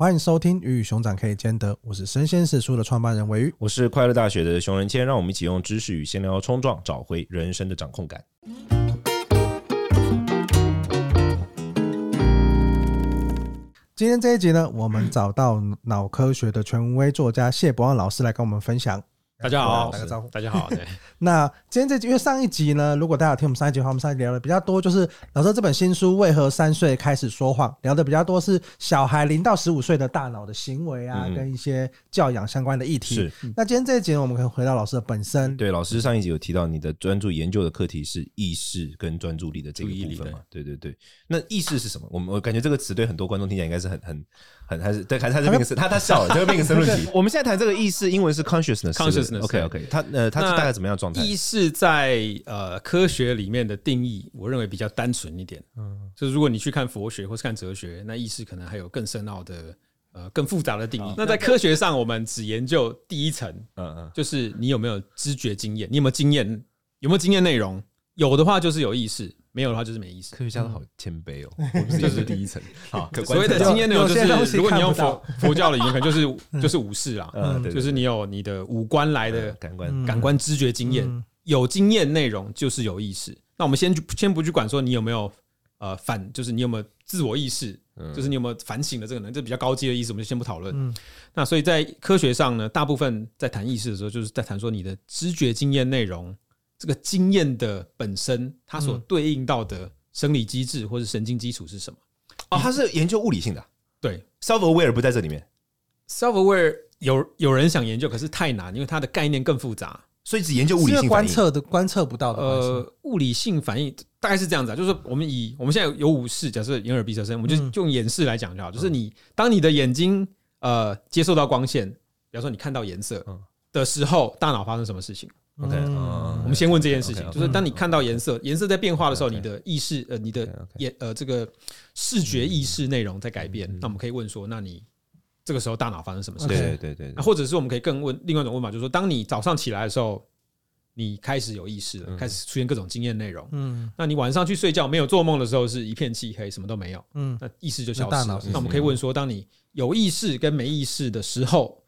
欢迎收听《鱼与熊掌可以兼得》，我是生鲜食书的创办人韦玉，我是快乐大学的熊仁谦，让我们一起用知识与闲聊冲撞，找回人生的掌控感。今天这一集呢，我们找到脑科学的权威作家谢伯望老师来跟我们分享。大家好，打个招呼。大家好，对。那今天这集，因为上一集呢，如果大家有听我们上一集的话，我们上一集聊的比较多，就是老师这本新书《为何三岁开始说谎》，聊的比较多是小孩零到十五岁的大脑的行为啊，嗯、跟一些教养相关的议题。是。那今天这一集呢，我们可以回到老师的本身。对，老师上一集有提到你的专注研究的课题是意识跟专注力的这个部分嘛？对对对。那意识是什么？我们我感觉这个词对很多观众听起来应该是很很。很还是对，还是还是那个他他笑了，就变个申论题。我们现在谈这个意识，英文是 consciousness，consciousness。OK OK，它呃，它是大概怎么样状态？意识在呃科学里面的定义，我认为比较单纯一点。嗯，就是如果你去看佛学或是看哲学，那意识可能还有更深奥的呃更复杂的定义。那在科学上，我们只研究第一层，嗯嗯，就是你有没有知觉经验，你有没有经验，有没有经验内容？有的话就是有意识。没有的话就是没意思。科学家都好谦卑哦，这是第一层。好，所谓的经验内容就是，如果你用佛 佛教的语言，可能就是就是武士啦，就是你有你的五官来的感官感官知觉经验，有经验内容就是有意识。那我们先先不去管说你有没有呃反，就是你有没有自我意识，就是你有没有反省的这个能力，这比较高阶的意思，我们就先不讨论。那所以在科学上呢，大部分在谈意识的时候，就是在谈说你的知觉经验内容。这个经验的本身，它所对应到的生理机制或是神经基础是什么？哦，它是研究物理性的。对，self-aware 不在这里面。self-aware 有有人想研究，可是太难，因为它的概念更复杂，所以只研究物理性。观测的观测不到的。呃，物理性反应大概是这样子啊，就是我们以我们现在有五识，假设眼耳鼻舌身，我们就就用眼识来讲就好。就是你当你的眼睛呃接受到光线，比方说你看到颜色的时候，大脑发生什么事情？OK，我们先问这件事情，就是当你看到颜色，颜色在变化的时候，你的意识呃，你的眼呃这个视觉意识内容在改变。那我们可以问说，那你这个时候大脑发生什么事情？对对对。那或者是我们可以更问另外一种问法，就是说，当你早上起来的时候，你开始有意识了，开始出现各种经验内容。嗯。那你晚上去睡觉没有做梦的时候，是一片漆黑，什么都没有。嗯。那意识就消失了。那我们可以问说，当你有意识跟没意识的时候。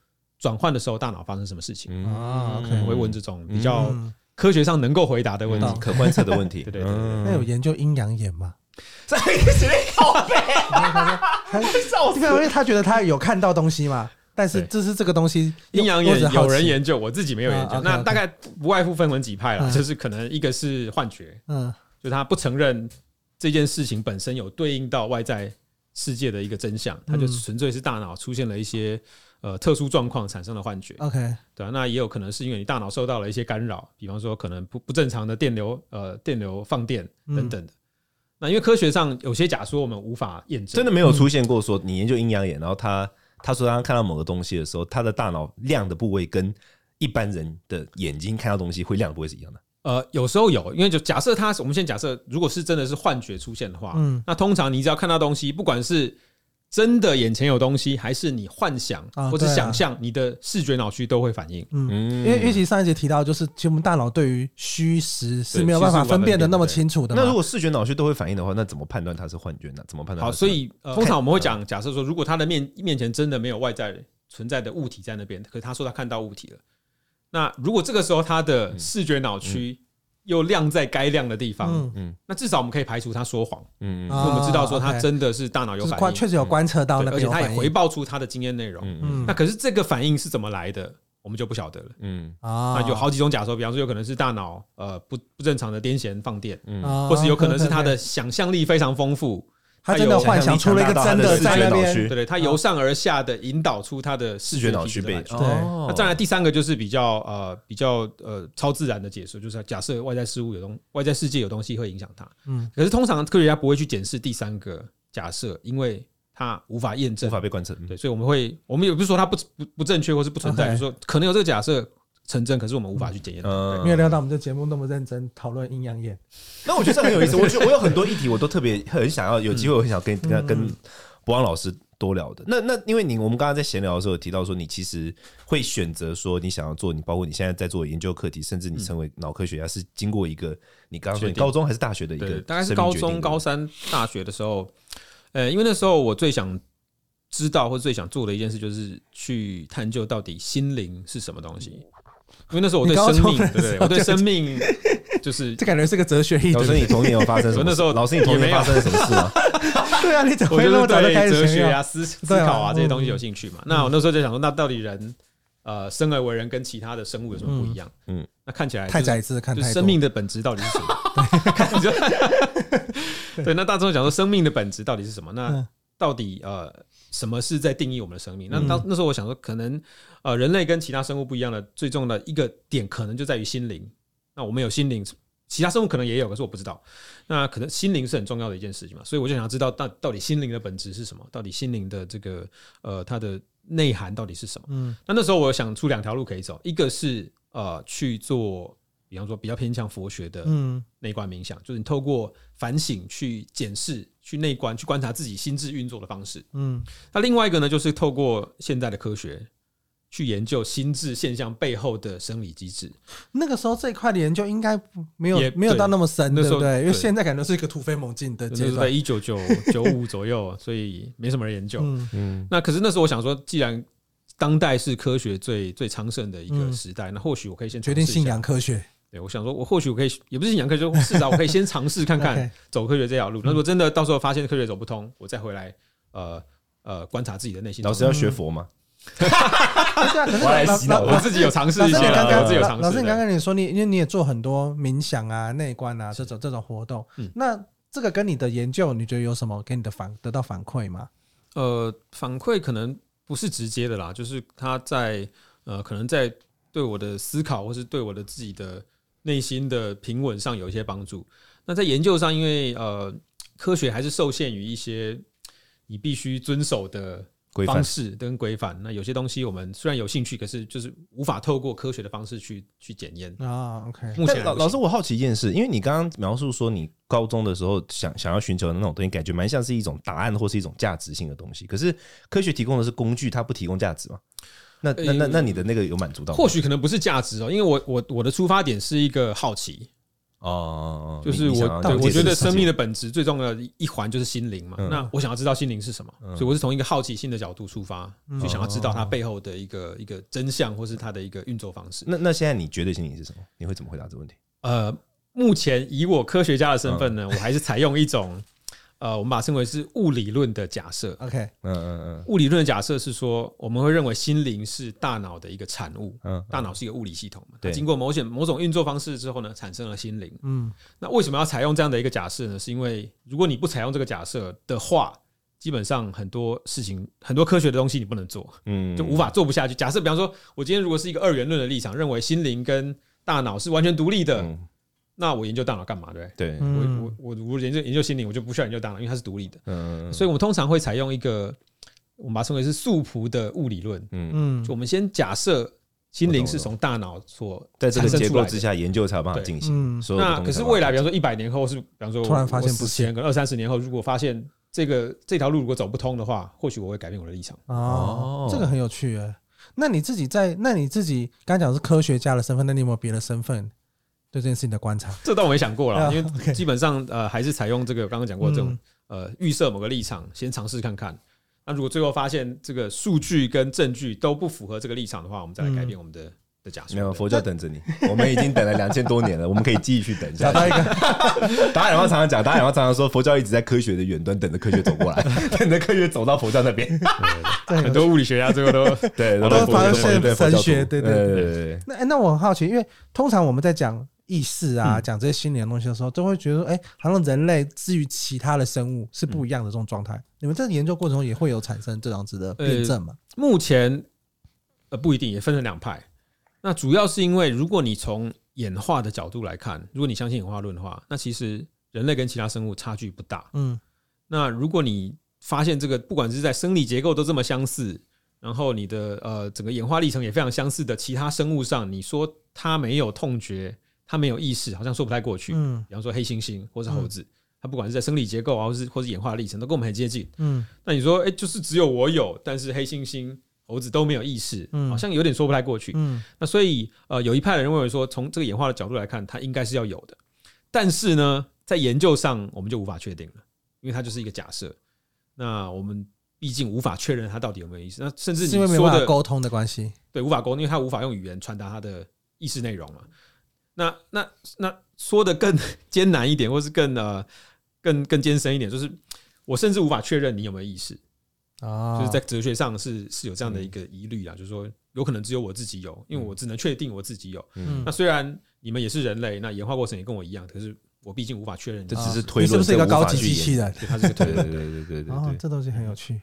转换的时候，大脑发生什么事情啊？可能会问这种比较科学上能够回答的问题，可观测的问题。对对对，那有研究阴阳眼吗？在随便靠背，因为他觉得他有看到东西嘛。但是这是这个东西，阴阳眼有人研究，我自己没有研究。那大概不外乎分为几派了，就是可能一个是幻觉，嗯，就他不承认这件事情本身有对应到外在世界的一个真相，他就纯粹是大脑出现了一些。呃，特殊状况产生的幻觉，OK，对啊，那也有可能是因为你大脑受到了一些干扰，比方说可能不不正常的电流，呃，电流放电等等的。那因为科学上有些假说我们无法验证，真的没有出现过说你研究阴阳眼，然后他他说他看到某个东西的时候，他的大脑亮的部位跟一般人的眼睛看到东西会亮的部位是一样的。呃，有时候有，因为就假设他，我们先假设如果是真的是幻觉出现的话，嗯，那通常你只要看到东西，不管是真的眼前有东西，还是你幻想或者想象，你的视觉脑区都会反应。嗯，因为尤其上一节提到，就是其实我们大脑对于虚实是没有办法分辨的那么清楚的。那如果视觉脑区都会反应的话，那怎么判断它是幻觉呢？怎么判断？好，所以通常我们会讲，假设说，如果他的面面前真的没有外在存在的物体在那边，可是他说他看到物体了，那如果这个时候他的视觉脑区。又亮在该亮的地方，嗯，那至少我们可以排除他说谎，嗯，因为我们知道说他真的是大脑有反应，确实有观测到那个，而且他也回报出他的经验内容，嗯，那可是这个反应是怎么来的，我们就不晓得了，嗯，啊，那有好几种假说，比方说有可能是大脑呃不不正常的癫痫放电，嗯，或是有可能是他的想象力非常丰富。他真的幻想出了一个真的在那边，对对，他由上而下的引导出他的视觉脑区被。对，那再来第三个就是比较呃比较呃超自然的解释，就是假设外在事物有东外在世界有东西会影响他。嗯，可是通常科学家不会去检视第三个假设，因为他无法验证，无法被观测。对，所以我们会我们也不是说他不不不正确或是不存在，就是说可能有这个假设。成真，可是我们无法去检验。没有料到我们这节目那么认真讨论阴阳眼。那我觉得这很有意思。我觉得我有很多议题，我都特别很想要有机会，我很想跟跟跟伯让老师多聊的。那那因为你我们刚刚在闲聊的时候有提到说，你其实会选择说你想要做，你包括你现在在做研究课题，甚至你成为脑科学家，是经过一个你刚刚说你高中还是大学的一个，大概是高中高三大学的时候。呃，因为那时候我最想知道或者最想做的一件事，就是去探究到底心灵是什么东西。因为那时候我对生命，对不对？我对 生命就是这感觉是个哲学议题。老师，你童年有发生什么？那时候老师，你童年发生了什么事吗？对啊，你怎么会那么早就开始哲学啊、思思考啊这些东西有兴趣嘛？那我那时候就想说，那到底人呃生而为人跟其他的生物有什么不一样？嗯，那看起来太宰治看太生命的本质到底是什么？对，那大众讲说生命的本质到底是什么？那到底呃？什么是在定义我们的生命？那当那时候我想说，可能呃，人类跟其他生物不一样的最重要的一个点，可能就在于心灵。那我们有心灵，其他生物可能也有，可是我不知道。那可能心灵是很重要的一件事情嘛，所以我就想要知道，到到底心灵的本质是什么？到底心灵的这个呃，它的内涵到底是什么？嗯，那那时候我想出两条路可以走，一个是呃去做。比方说，比较偏向佛学的内观冥想，就是你透过反省去检视、去内观、去观察自己心智运作的方式。嗯，那另外一个呢，就是透过现代的科学去研究心智现象背后的生理机制。那个时候这一块的研究应该没有没有到那么深，对不对？因为现在感觉是一个突飞猛进的阶段，在一九九九五左右，所以没什么人研究。嗯，那可是那时候我想说，既然当代是科学最最昌盛的一个时代，那或许我可以先决定信仰科学。对，我想说，我或许我可以，也不是信仰科学，至少我可以先尝试看看 走科学这条路。那如果真的到时候发现科学走不通，我再回来，呃呃，观察自己的内心。老师要学佛吗？我来洗脑，我自己有尝试一下。刚刚自己有尝试。老师，你刚刚你说你，因为你也做很多冥想啊、内观啊这种这种活动，那这个跟你的研究，你觉得有什么给你的反得到反馈吗？呃，反馈可能不是直接的啦，就是他在呃，可能在对我的思考，或是对我的自己的。内心的平稳上有一些帮助。那在研究上，因为呃，科学还是受限于一些你必须遵守的方式跟规范。那有些东西我们虽然有兴趣，可是就是无法透过科学的方式去去检验啊。OK，目前老老师，我好奇一件事，因为你刚刚描述说你高中的时候想想要寻求的那种东西，感觉蛮像是一种答案或是一种价值性的东西。可是科学提供的是工具，它不提供价值吗？那那那那你的那个有满足到？或许可能不是价值哦，因为我我我的出发点是一个好奇哦，就是我对我觉得生命的本质最重要的一环就是心灵嘛。那我想要知道心灵是什么，所以我是从一个好奇心的角度出发，就想要知道它背后的一个一个真相，或是它的一个运作方式。那那现在你觉得心灵是什么？你会怎么回答这个问题？呃，目前以我科学家的身份呢，我还是采用一种。呃，我们把它称为是物理论的假设。OK，嗯嗯嗯，物理论的假设是说，我们会认为心灵是大脑的一个产物。嗯，大脑是一个物理系统嘛，对，经过某些某种运作方式之后呢，产生了心灵。嗯，那为什么要采用这样的一个假设呢？是因为如果你不采用这个假设的话，基本上很多事情、很多科学的东西你不能做，嗯，就无法做不下去。假设比方说，我今天如果是一个二元论的立场，认为心灵跟大脑是完全独立的。那我研究大脑干嘛？对不对？对，我我我我研究研究心灵，我就不需要研究大脑，因为它是独立的。嗯，所以我们通常会采用一个，我们把它称为是素朴的物理论。嗯嗯，就我们先假设心灵是从大脑所在这个结构之下研究才有办法进行。嗯那可是未来，比方说一百年后，是比方说突然发现不行，可能二三十年后，如果发现这个这条路如果走不通的话，或许我会改变我的立场。哦，这个很有趣诶。那你自己在，那你自己刚讲是科学家的身份，那你有没有别的身份？对这件事情的观察，这倒没想过了，因为基本上呃还是采用这个刚刚讲过这种呃预设某个立场，先尝试看看。那如果最后发现这个数据跟证据都不符合这个立场的话，我们再来改变我们的的假设。没有佛教等着你，我们已经等了两千多年了，我们可以继续等一下。找到一个，达尔文常常讲，达尔文常常说，佛教一直在科学的远端等着科学走过来，等着科学走到佛教那边。很多物理学家最后都对都发现神学，对对对。那那我很好奇，因为通常我们在讲。意识啊，讲这些心灵的东西的时候，都会觉得，哎，好像人类至于其他的生物是不一样的这种状态。你们在研究过程中也会有产生这样子的辩证吗？目前呃不一定，也分成两派。那主要是因为，如果你从演化的角度来看，如果你相信演化论的话，那其实人类跟其他生物差距不大。嗯，那如果你发现这个，不管是在生理结构都这么相似，然后你的呃整个演化历程也非常相似的其他生物上，你说它没有痛觉？它没有意识，好像说不太过去。嗯，比方说黑猩猩或是猴子，它不管是在生理结构啊，或是或是演化历程，都跟我们很接近。嗯，那你说，哎，就是只有我有，但是黑猩猩、猴子都没有意识，好像有点说不太过去。嗯，那所以呃，有一派的人认为说，从这个演化的角度来看，它应该是要有的，但是呢，在研究上我们就无法确定了，因为它就是一个假设。那我们毕竟无法确认他到底有没有意识。那甚至你说的沟通的关系，对，无法沟通，因为他无法用语言传达他的意识内容嘛。那那那说的更 艰难一点，或是更呃更更艰深一点，就是我甚至无法确认你有没有意识啊，就是在哲学上是是有这样的一个疑虑啊，就是说有可能只有我自己有，因为我只能确定我自己有。那虽然你们也是人类，那演化过程也跟我一样，可是我毕竟无法确认，这只是推论，是不是一个高级机器人？它是个推论，对对对对对对，这东西很有趣。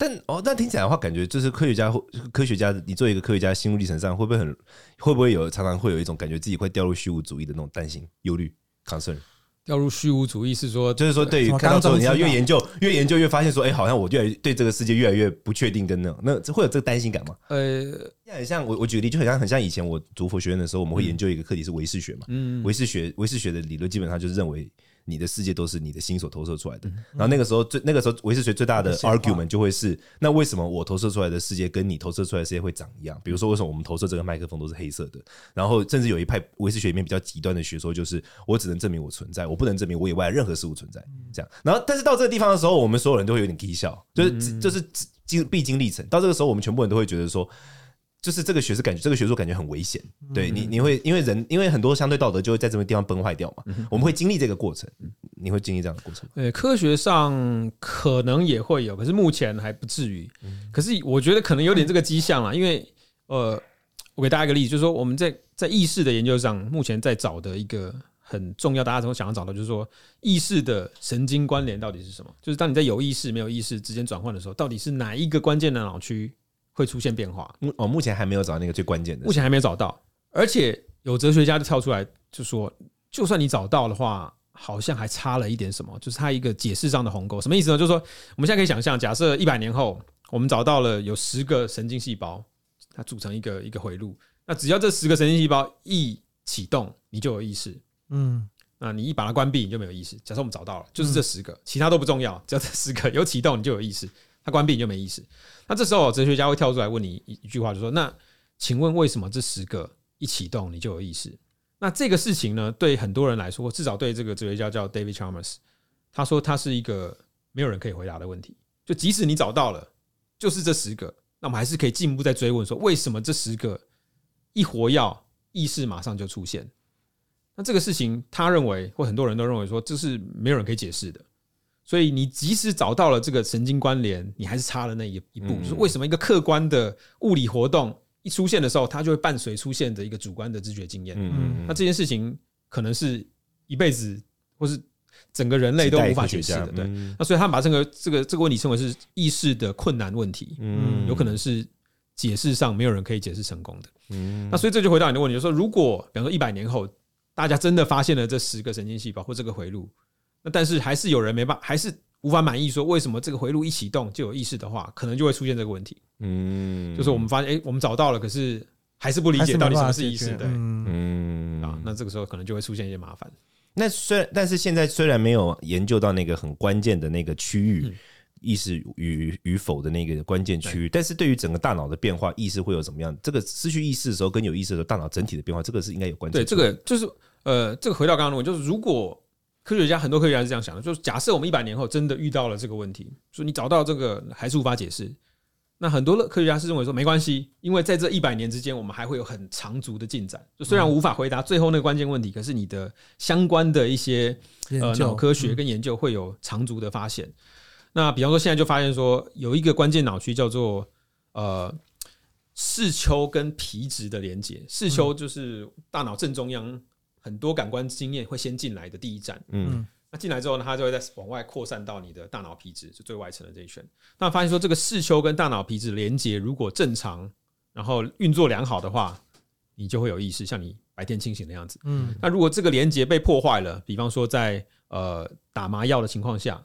但哦，但听起来的话，感觉就是科学家，科学家，你作为一个科学家，心路历程上会不会很，会不会有常常会有一种感觉自己会掉入虚无主义的那种担心、忧虑、concern？掉入虚无主义是说，就是说，对于看到说你要越研究，越研究越发现说，哎，好像我越来越对这个世界越来越不确定，跟那种，那会有这个担心感吗？呃，很像我我举个例，就很像很像以前我读佛学院的时候，我们会研究一个课题是唯识学嘛，嗯，唯识学唯识学的理论基本上就是认为。你的世界都是你的心所投射出来的，然后那个时候最那个时候唯识学最大的 argument 就会是，那为什么我投射出来的世界跟你投射出来的世界会长一样？比如说为什么我们投射这个麦克风都是黑色的？然后甚至有一派唯识学里面比较极端的学说，就是我只能证明我存在，我不能证明我以外任何事物存在。这样，然后但是到这个地方的时候，我们所有人都会有点低笑，就是就是经必经历程。到这个时候，我们全部人都会觉得说。就是这个学是感觉，这个学术感觉很危险。对你，你会因为人，因为很多相对道德就会在这个地方崩坏掉嘛。我们会经历这个过程，你会经历这样的过程。对，科学上可能也会有，可是目前还不至于。可是我觉得可能有点这个迹象啦，因为呃，我给大家一个例子，就是说我们在在意识的研究上，目前在找的一个很重要，大家都想要找到，就是说意识的神经关联到底是什么？就是当你在有意识没有意识之间转换的时候，到底是哪一个关键的脑区？会出现变化。哦，目前还没有找到那个最关键的。目前还没有找到，而且有哲学家就跳出来就说，就算你找到的话，好像还差了一点什么，就是它一个解释上的鸿沟。什么意思呢？就是说，我们现在可以想象，假设一百年后，我们找到了有十个神经细胞，它组成一个一个回路。那只要这十个神经细胞一启动，你就有意识。嗯，那你一把它关闭，你就没有意识。假设我们找到了，就是这十个，其他都不重要，只要这十个有启动，你就有意识。关闭就没意思。那这时候哲学家会跳出来问你一一句话，就说：“那请问为什么这十个一启动你就有意识？”那这个事情呢，对很多人来说，至少对这个哲学家叫 David Chalmers，他说他是一个没有人可以回答的问题。就即使你找到了，就是这十个，那我们还是可以进一步再追问说，为什么这十个一活跃意识马上就出现？那这个事情，他认为或很多人都认为说，这是没有人可以解释的。所以你即使找到了这个神经关联，你还是差了那一一步。就是为什么一个客观的物理活动一出现的时候，它就会伴随出现的一个主观的知觉经验？那这件事情可能是一辈子或是整个人类都无法解释的。对，那所以他们把这个这个这个问题称为是意识的困难问题。嗯，有可能是解释上没有人可以解释成功的。嗯，那所以这就回答你的问题，就是说，如果比方说一百年后，大家真的发现了这十个神经细胞或这个回路。那但是还是有人没办法，还是无法满意，说为什么这个回路一启动就有意识的话，可能就会出现这个问题。嗯，就是我们发现，哎，我们找到了，可是还是不理解到底什么是意识对。嗯啊，那这个时候可能就会出现一些麻烦。那虽然，但是现在虽然没有研究到那个很关键的那个区域，意识与与否的那个关键区域，但是对于整个大脑的变化，意识会有怎么样？这个失去意识的时候跟有意识的时候，大脑整体的变化，这个是应该有关系。对，这个就是呃，这个回到刚刚的问题，就是如果。科学家很多科学家是这样想的，就是假设我们一百年后真的遇到了这个问题，说你找到这个还是无法解释，那很多的科学家是认为说没关系，因为在这一百年之间，我们还会有很长足的进展。就虽然无法回答最后那个关键问题，可是你的相关的一些呃脑科学跟研究会有长足的发现。那比方说现在就发现说有一个关键脑区叫做呃视丘跟皮质的连接，视丘就是大脑正中央。很多感官经验会先进来的第一站，嗯，那进来之后呢，它就会再往外扩散到你的大脑皮质，就最外层的这一圈。那发现说，这个视丘跟大脑皮质连接如果正常，然后运作良好的话，你就会有意识，像你白天清醒的样子。嗯，那如果这个连接被破坏了，比方说在呃打麻药的情况下，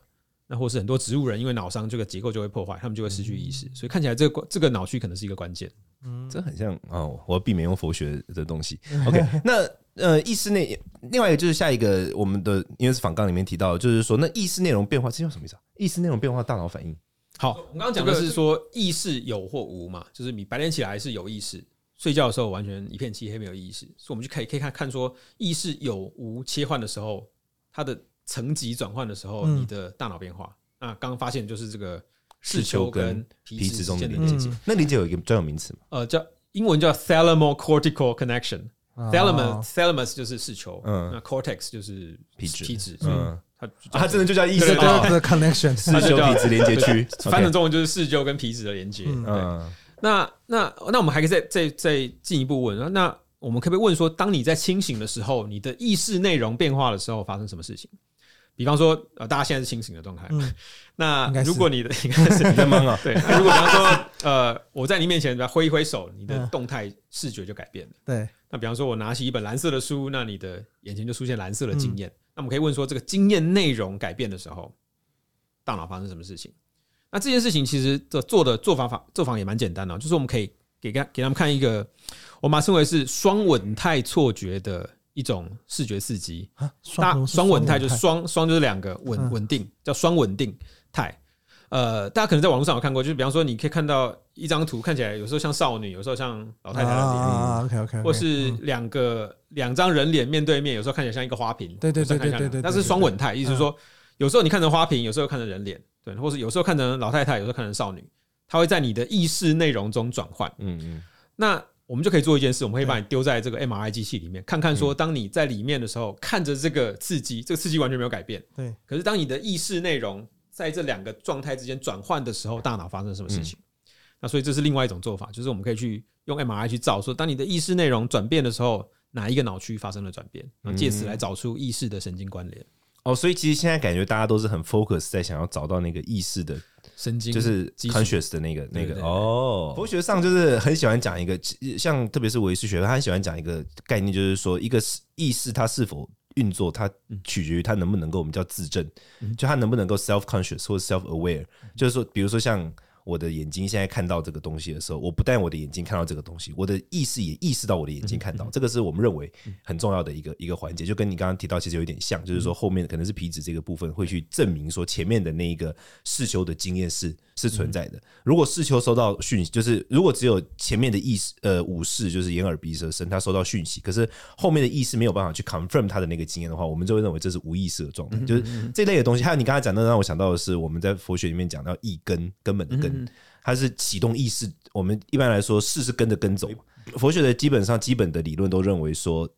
那或是很多植物人因为脑伤，这个结构就会破坏，他们就会失去意识。所以看起来这个这个脑区可能是一个关键。嗯，这很像哦，我要避免用佛学的东西。OK，那。呃，意识内另外一个就是下一个我们的，因为是访纲里面提到，就是说那意识内容变化，这叫什么意思啊？意识内容变化，大脑反应。好，我刚刚讲的是说意识有或无嘛，就是你白天起来是有意识，睡觉的时候完全一片漆黑没有意识，所以我们就可以可以看看说意识有无切换的时候，它的层级转换的时候，你的大脑变化。那刚刚发现就是这个视丘跟皮质中间的连接。那理解有一个专有名词吗？呃，叫英文叫 thalamocortical connection。Thalamus thalamus 就是视球，嗯，那 cortex 就是皮质皮质，嗯，它它真的就叫意识的 connection，视丘皮质连接区，翻成中文就是视丘跟皮质的连接。嗯，那那那我们还可以再再再进一步问，那我们可不可以问说，当你在清醒的时候，你的意识内容变化的时候，发生什么事情？比方说，呃，大家现在是清醒的状态。嗯、那如果你的应该是 你在忙啊？对。那如果比方说，呃，我在你面前挥一挥手，你的动态视觉就改变了。对。那比方说，我拿起一本蓝色的书，那你的眼前就出现蓝色的经验。嗯、那我们可以问说，这个经验内容改变的时候，大脑发生什么事情？那这件事情其实这做的做法法做法也蛮简单的，就是我们可以给给给他们看一个，我把它称为是双稳态错觉的。一种视觉刺激啊，双双稳态就是双双就是两个稳稳定，叫双稳定态。呃，大家可能在网络上有看过，就是比方说，你可以看到一张图，看起来有时候像少女，有时候像老太太的脸啊，OK OK，或是两个两张人脸面对面，有时候看起来像一个花瓶，对对对对对对，那是双稳态，意思是说，有时候你看成花瓶，有时候看成人脸，对，或是有时候看成老太太，有时候看成少女，它会在你的意识内容中转换，嗯嗯，那。我们就可以做一件事，我们可以把你丢在这个 MRI 机器里面，看看说，当你在里面的时候，看着这个刺激，这个刺激完全没有改变。对。可是当你的意识内容在这两个状态之间转换的时候，大脑发生什么事情？那所以这是另外一种做法，就是我们可以去用 MRI 去照，说当你的意识内容转变的时候，哪一个脑区发生了转变，然后借此来找出意识的神经关联。哦，所以其实现在感觉大家都是很 focus 在想要找到那个意识的。神经就是 conscious 的那个那个哦，佛学上就是很喜欢讲一个，像特别是唯识学，他很喜欢讲一个概念，就是说一个意识它是否运作，它取决于它能不能够我们叫自证，就它能不能够 self conscious 或 self aware，就是说，比如说像。我的眼睛现在看到这个东西的时候，我不但我的眼睛看到这个东西，我的意识也意识到我的眼睛看到，这个是我们认为很重要的一个一个环节，就跟你刚刚提到其实有一点像，就是说后面可能是皮质这个部分会去证明说前面的那一个视丘的经验是是存在的。如果视丘收到讯息，就是如果只有前面的意识呃五识就是眼耳鼻舌身，他收到讯息，可是后面的意识没有办法去 confirm 他的那个经验的话，我们就会认为这是无意识的状态，就是这类的东西。还有你刚才讲的，让我想到的是我们在佛学里面讲到一根根本的根。它是启动意识，我们一般来说，事是跟着根走。佛学的基本上基本的理论都认为说，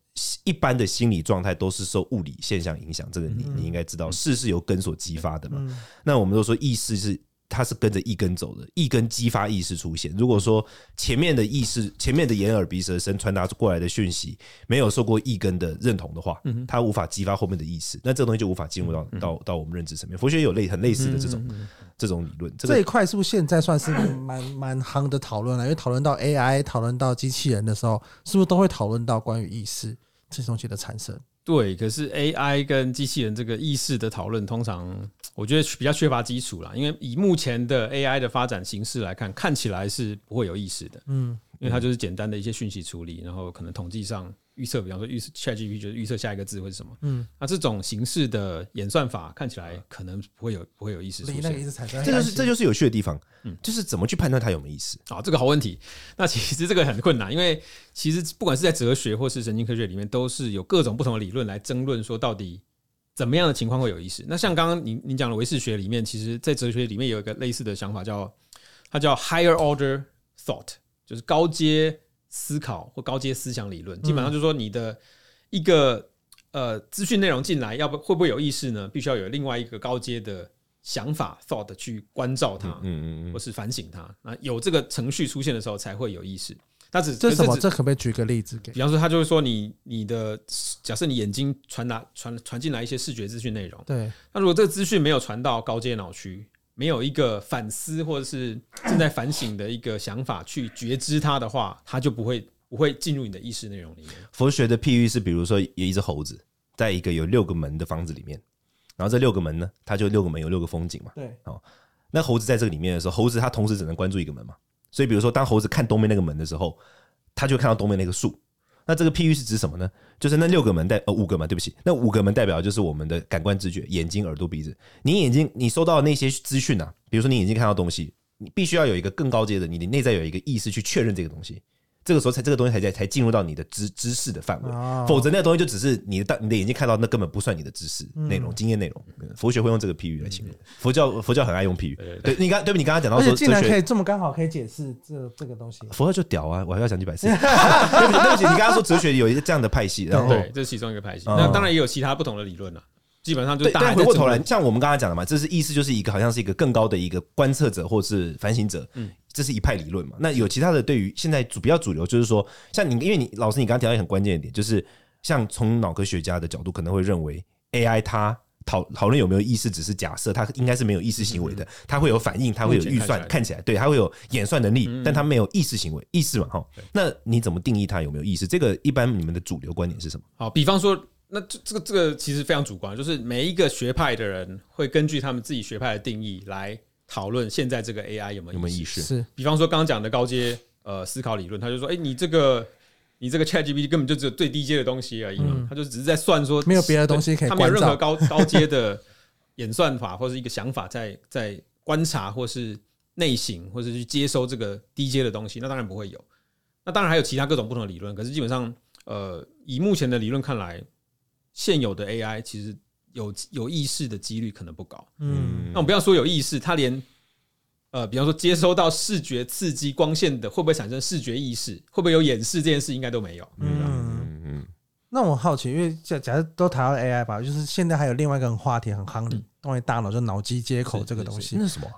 一般的心理状态都是受物理现象影响。这个你你应该知道，事是由根所激发的嘛。那我们都说意识是。它是跟着一根走的，一根激发意识出现。如果说前面的意识、前面的眼耳鼻舌身传达过来的讯息没有受过一根的认同的话，它无法激发后面的意识，那这个东西就无法进入到到到我们认知层面。佛学有类很类似的这种这种理论。这一块是不是现在算是蛮 蛮夯的讨论了？因为讨论到 AI、讨论到机器人的时候，是不是都会讨论到关于意识这些东西的产生？对，可是 AI 跟机器人这个意识的讨论，通常 我觉得比较缺乏基础啦。因为以目前的 AI 的发展形式来看，看起来是不会有意识的。嗯，因为它就是简单的一些讯息处理，然后可能统计上。预测，比方说预测 ChatGPT 就是预测下一个字会是什么？嗯，那这种形式的演算法看起来可能不会有不会有意识出现，这就是这就是有趣的地方。嗯，就是怎么去判断它有没有意思？啊，这个好问题。那其实这个很困难，因为其实不管是在哲学或是神经科学里面，都是有各种不同的理论来争论说到底怎么样的情况会有意思。那像刚刚你你讲的唯识学里面，其实在哲学里面有一个类似的想法，叫它叫 higher order thought，就是高阶。思考或高阶思想理论，基本上就是说，你的一个呃资讯内容进来，要不会不会有意识呢？必须要有另外一个高阶的想法 thought 去关照它，嗯嗯嗯，或是反省它。那有这个程序出现的时候，才会有意识。它只这什么？这可不可以举个例子给？比方说，他就会说，你你的假设，你眼睛传达传传进来一些视觉资讯内容，对。那如果这个资讯没有传到高阶脑区，没有一个反思或者是正在反省的一个想法去觉知它的话，它就不会不会进入你的意识内容里面。佛学的譬喻是，比如说有一只猴子在一个有六个门的房子里面，然后这六个门呢，它就六个门有六个风景嘛。对，哦，那猴子在这个里面的时候，猴子它同时只能关注一个门嘛。所以，比如说当猴子看东面那个门的时候，它就看到东面那个树。那这个譬喻是指什么呢？就是那六个门代呃五个门，对不起，那五个门代表就是我们的感官知觉，眼睛、耳朵、鼻子。你眼睛你收到那些资讯啊，比如说你眼睛看到东西，你必须要有一个更高阶的，你的内在有一个意识去确认这个东西，这个时候才这个东西才在才进入到你的知知识的范围，否则那个东西就只是你的你的眼睛看到，那根本不算你的知识内容、经验内容。佛学会用这个譬喻来形容，佛教佛教很爱用譬喻。对你刚对不？你刚刚讲到说，竟然可以这么刚好可以解释这这个东西，佛教就屌啊！我还要讲几百次。对不起对不起，你刚刚说哲学有一个这样的派系，然后对，这是其中一个派系。那当然也有其他不同的理论了。基本上就大。但回过头来，像我们刚刚讲的嘛，这是意思就是一个好像是一个更高的一个观测者或是反省者，嗯，这是一派理论嘛。那有其他的对于现在主比较主流，就是说，像你，因为你老师你刚刚提到一个很关键的点，就是像从脑科学家的角度，可能会认为 AI 它讨讨论有没有意识，只是假设它应该是没有意识行为的，它会有反应，它会有预算，看起来对，它会有演算能力，但它没有意识行为，意识嘛哈。那你怎么定义它有没有意识？这个一般你们的主流观点是什么？好，比方说。那这这个这个其实非常主观，就是每一个学派的人会根据他们自己学派的定义来讨论现在这个 AI 有没有意识。是，比方说刚刚讲的高阶呃思考理论，他就说，哎，你这个你这个 ChatGPT 根本就只有最低阶的东西而已嘛，他就只是在算说没有别的东西可以，他没有任何高高阶的演算法或是一个想法在在观察或是内省或是去接收这个低阶的东西，那当然不会有。那当然还有其他各种不同的理论，可是基本上呃以目前的理论看来。现有的 AI 其实有有意识的几率可能不高。嗯，那我们不要说有意识，他连呃，比方说接收到视觉刺激光线的，会不会产生视觉意识？会不会有演示这件事，应该都没有。嗯嗯。那我好奇，因为假假设都谈到 AI 吧，就是现在还有另外一个话题很夯的关于大脑，就脑机接口这个东西。那是什么？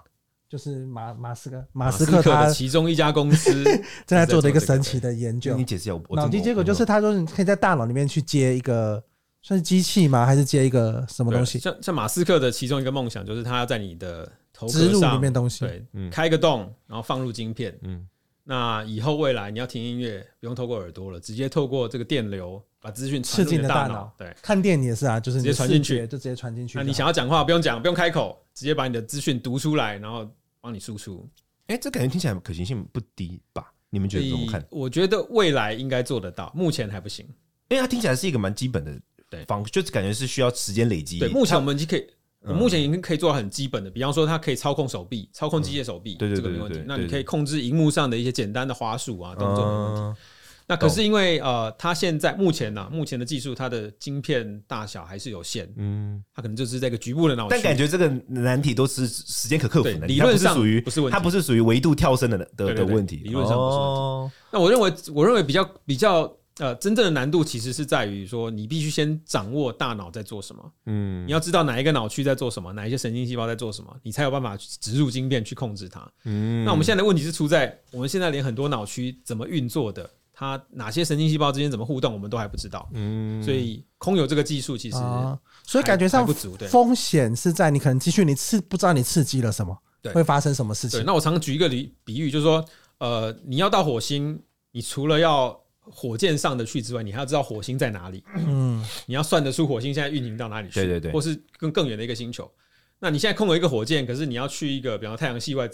就是马马斯克马斯克他其中一家公司 正在做的一个神奇的研究。你解释一下，脑机接口就是他说你可以在大脑里面去接一个。算是机器吗？还是接一个什么东西？像像马斯克的其中一个梦想，就是他要在你的头壳上植入里面东西，对，开个洞，然后放入晶片。嗯，那以后未来你要听音乐，不用透过耳朵了，直接透过这个电流把资讯传进你的大脑。对，看电影也是啊，就是直接传进去，就直接传进去。那你想要讲话，不用讲，不用开口，直接把你的资讯读出来，然后帮你输出。哎，这感觉听起来可行性不低吧？你们觉得怎么看？我觉得未来应该做得到，目前还不行，因为它听起来是一个蛮基本的。对，仿就是感觉是需要时间累积。对，目前我们已经可以，我目前已经可以做到很基本的，比方说它可以操控手臂，操控机械手臂，对对对，这个没问题。那你可以控制荧幕上的一些简单的花束啊，动作没问题。那可是因为呃，它现在目前呢，目前的技术，它的晶片大小还是有限，嗯，它可能就是这个局部的脑。但感觉这个难题都是时间可克服的，理论上属于不是问题，它不是属于维度跳升的的的问题，理论上不是问题。那我认为，我认为比较比较。呃，真正的难度其实是在于说，你必须先掌握大脑在做什么。嗯，你要知道哪一个脑区在做什么，哪一些神经细胞在做什么，你才有办法植入晶片去控制它。嗯，那我们现在的问题是出在，我们现在连很多脑区怎么运作的，它哪些神经细胞之间怎么互动，我们都还不知道。嗯，所以空有这个技术，其实、啊、所以感觉上不足。对，风险是在你可能继续你刺不知道你刺激了什么，对，会发生什么事情。对那我常举一个例比喻，就是说，呃，你要到火星，你除了要火箭上得去之外，你还要知道火星在哪里。嗯，你要算得出火星现在运行到哪里去，对对对，或是更更远的一个星球。那你现在空有一个火箭，可是你要去一个，比方太阳系外、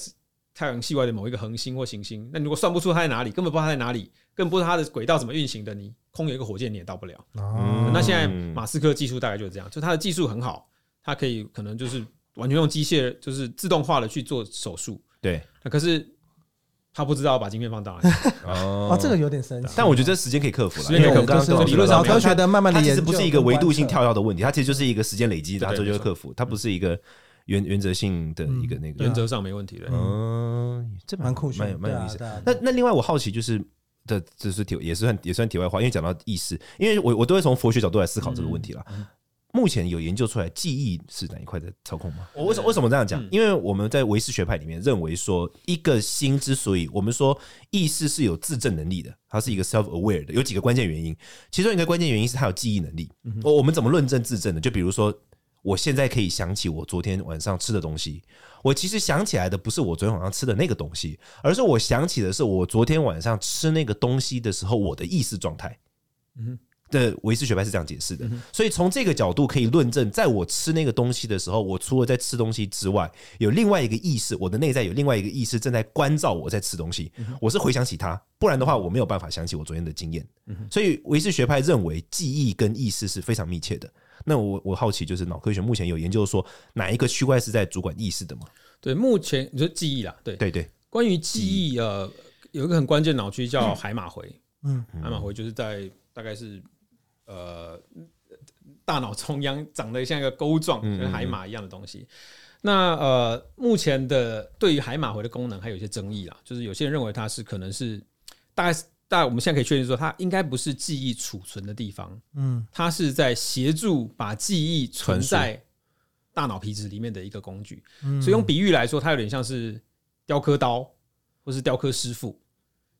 太阳系外的某一个恒星或行星，那你如果算不出它在哪里，根本不知道它在哪里，更不知道它的轨道怎么运行的，你空有一个火箭你也到不了。哦，那现在马斯克技术大概就是这样，就他的技术很好，他可以可能就是完全用机械，就是自动化的去做手术。对，那可是。他不知道把晶片放大来哦，这个有点神奇。但我觉得这时间可以克服了，因为我们刚刚理论上科学的慢慢的研究，它其实不是一个维度性跳跃的问题，它其实就是一个时间累积，它就会克服。它不是一个原原则性的一个那个，原则上没问题的。嗯，这蛮酷，蛮蛮有意思。那那另外我好奇就是这，这是题也是算也算题外话，因为讲到意识，因为我我都会从佛学角度来思考这个问题了。目前有研究出来记忆是哪一块在操控吗？我为什么为什么这样讲？因为我们在唯识学派里面认为说，一个心之所以我们说意识是有自证能力的，它是一个 self-aware 的，有几个关键原因。其中一个关键原因是它有记忆能力。我我们怎么论证自证的？就比如说，我现在可以想起我昨天晚上吃的东西，我其实想起来的不是我昨天晚上吃的那个东西，而是我想起的是我昨天晚上吃那个东西的时候我的意识状态。嗯。的维斯学派是这样解释的，所以从这个角度可以论证，在我吃那个东西的时候，我除了在吃东西之外，有另外一个意识，我的内在有另外一个意识正在关照我在吃东西，我是回想起它，不然的话我没有办法想起我昨天的经验。所以维斯学派认为记忆跟意识是非常密切的。那我我好奇，就是脑科学目前有研究说哪一个区块是在主管意识的吗？对，目前你说记忆啦，对对对，关于记忆呃。有一个很关键脑区叫海马回，嗯，海马回就是在大概是呃大脑中央长得像一个钩状，跟海马一样的东西。那呃，目前的对于海马回的功能还有一些争议啦，就是有些人认为它是可能是大概，大概我们现在可以确定说，它应该不是记忆储存的地方，嗯，它是在协助把记忆存在大脑皮质里面的一个工具。所以用比喻来说，它有点像是雕刻刀，或是雕刻师傅。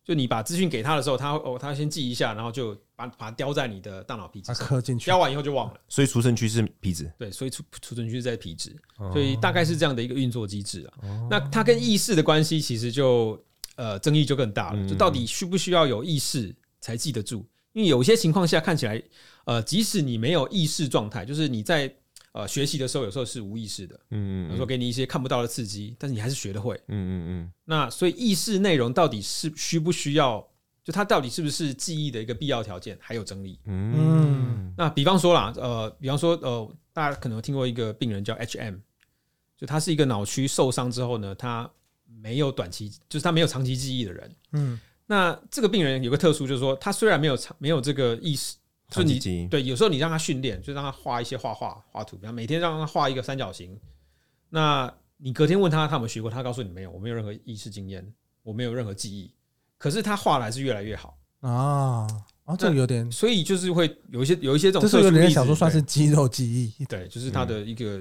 就你把资讯给他的时候，他哦，他先记一下，然后就把把它雕在你的大脑皮质上，刻进去，雕完以后就忘了。所以储存区是皮质，对，所以储储存区是在皮质，所以大概是这样的一个运作机制啊。那它跟意识的关系，其实就呃争议就更大了。就到底需不需要有意识才记得住？因为有些情况下看起来，呃，即使你没有意识状态，就是你在。呃，学习的时候有时候是无意识的，嗯嗯，有时候给你一些看不到的刺激，但是你还是学得会，嗯嗯嗯。那所以意识内容到底是需不需要？就它到底是不是记忆的一个必要条件？还有整理。嗯。那比方说啦，呃，比方说，呃，大家可能听过一个病人叫 HM，就他是一个脑区受伤之后呢，他没有短期，就是他没有长期记忆的人。嗯。那这个病人有个特殊，就是说他虽然没有长没有这个意识。就你对，有时候你让他训练，就让他画一些画画、画图，比方每天让他画一个三角形。那你隔天问他，他有没有学过？他告诉你没有，我没有任何意识经验，我没有任何记忆。可是他画的还是越来越好啊啊！这个有点，所以就是会有一些有一些这种，这是有点想说算是肌肉记忆，对，就是他的一个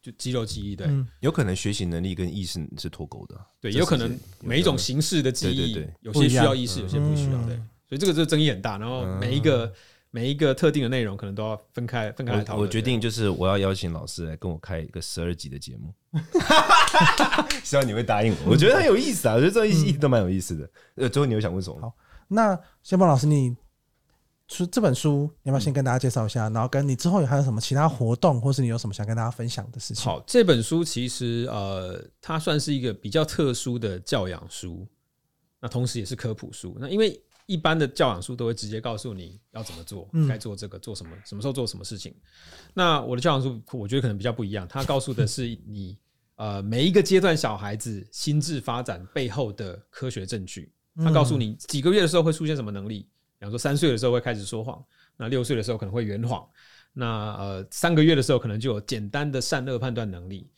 就肌肉记忆，对，有可能学习能力跟意识是脱钩的，对，有可能每一种形式的记忆，有些需要意识，有些不需要，对，所以这个这个争议很大，然后每一个。每一个特定的内容可能都要分开分开来讨论。我决定就是我要邀请老师来跟我开一个十二集的节目，希望你会答应我。我觉得很有意思啊，我觉得这个一直都蛮有意思的。呃，最后你有想问什么？好，那先帮老师，你出这本书，你要不要先跟大家介绍一下？然后跟你之后有还有什么其他活动，或是你有什么想跟大家分享的事情？好，这本书其实呃，它算是一个比较特殊的教养书，那同时也是科普书。那因为一般的教养书都会直接告诉你要怎么做，该做这个，做什么，什么时候做什么事情。那我的教养书，我觉得可能比较不一样。它告诉的是你呃每一个阶段小孩子心智发展背后的科学证据。它告诉你几个月的时候会出现什么能力，比方说三岁的时候会开始说谎，那六岁的时候可能会圆谎，那呃三个月的时候可能就有简单的善恶判断能力。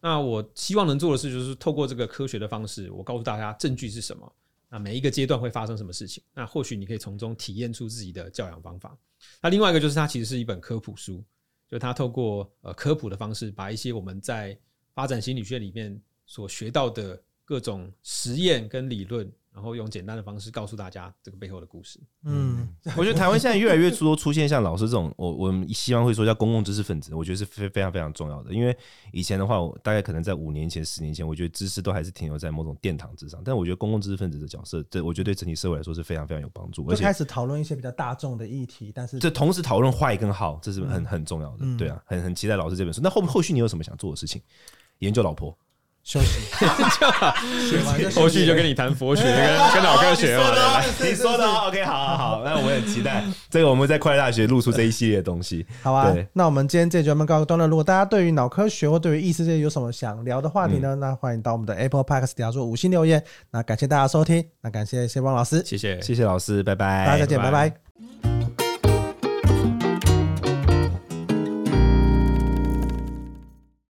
那我希望能做的事就是透过这个科学的方式，我告诉大家证据是什么。每一个阶段会发生什么事情？那或许你可以从中体验出自己的教养方法。那另外一个就是，它其实是一本科普书，就它透过呃科普的方式，把一些我们在发展心理学里面所学到的各种实验跟理论。然后用简单的方式告诉大家这个背后的故事。嗯，我觉得台湾现在越来越多出现像老师这种，我我们希望会说叫公共知识分子，我觉得是非非常非常重要的。因为以前的话，我大概可能在五年前、十年前，我觉得知识都还是停留在某种殿堂之上。但我觉得公共知识分子的角色，对我觉得对整体社会来说是非常非常有帮助。而且开始讨论一些比较大众的议题，但是这同时讨论坏跟好，这是很很重要的。对啊，很很期待老师这本书。那后后续你有什么想做的事情？研究老婆。休息，学完就后续就跟你谈佛学跟 跟脑科学嘛。你说的，OK，好好好，那我们很期待这个，我们在快乐大学露出这一系列的东西。好啊，那我们今天这节目告一段落。如果大家对于脑科学或对于意识这些有什么想聊的话题呢？那欢迎到我们的 Apple Podcast 底下做五星留言。那感谢大家收听，那感谢谢光老师，谢谢，谢谢老师，拜拜，大家再见，拜拜。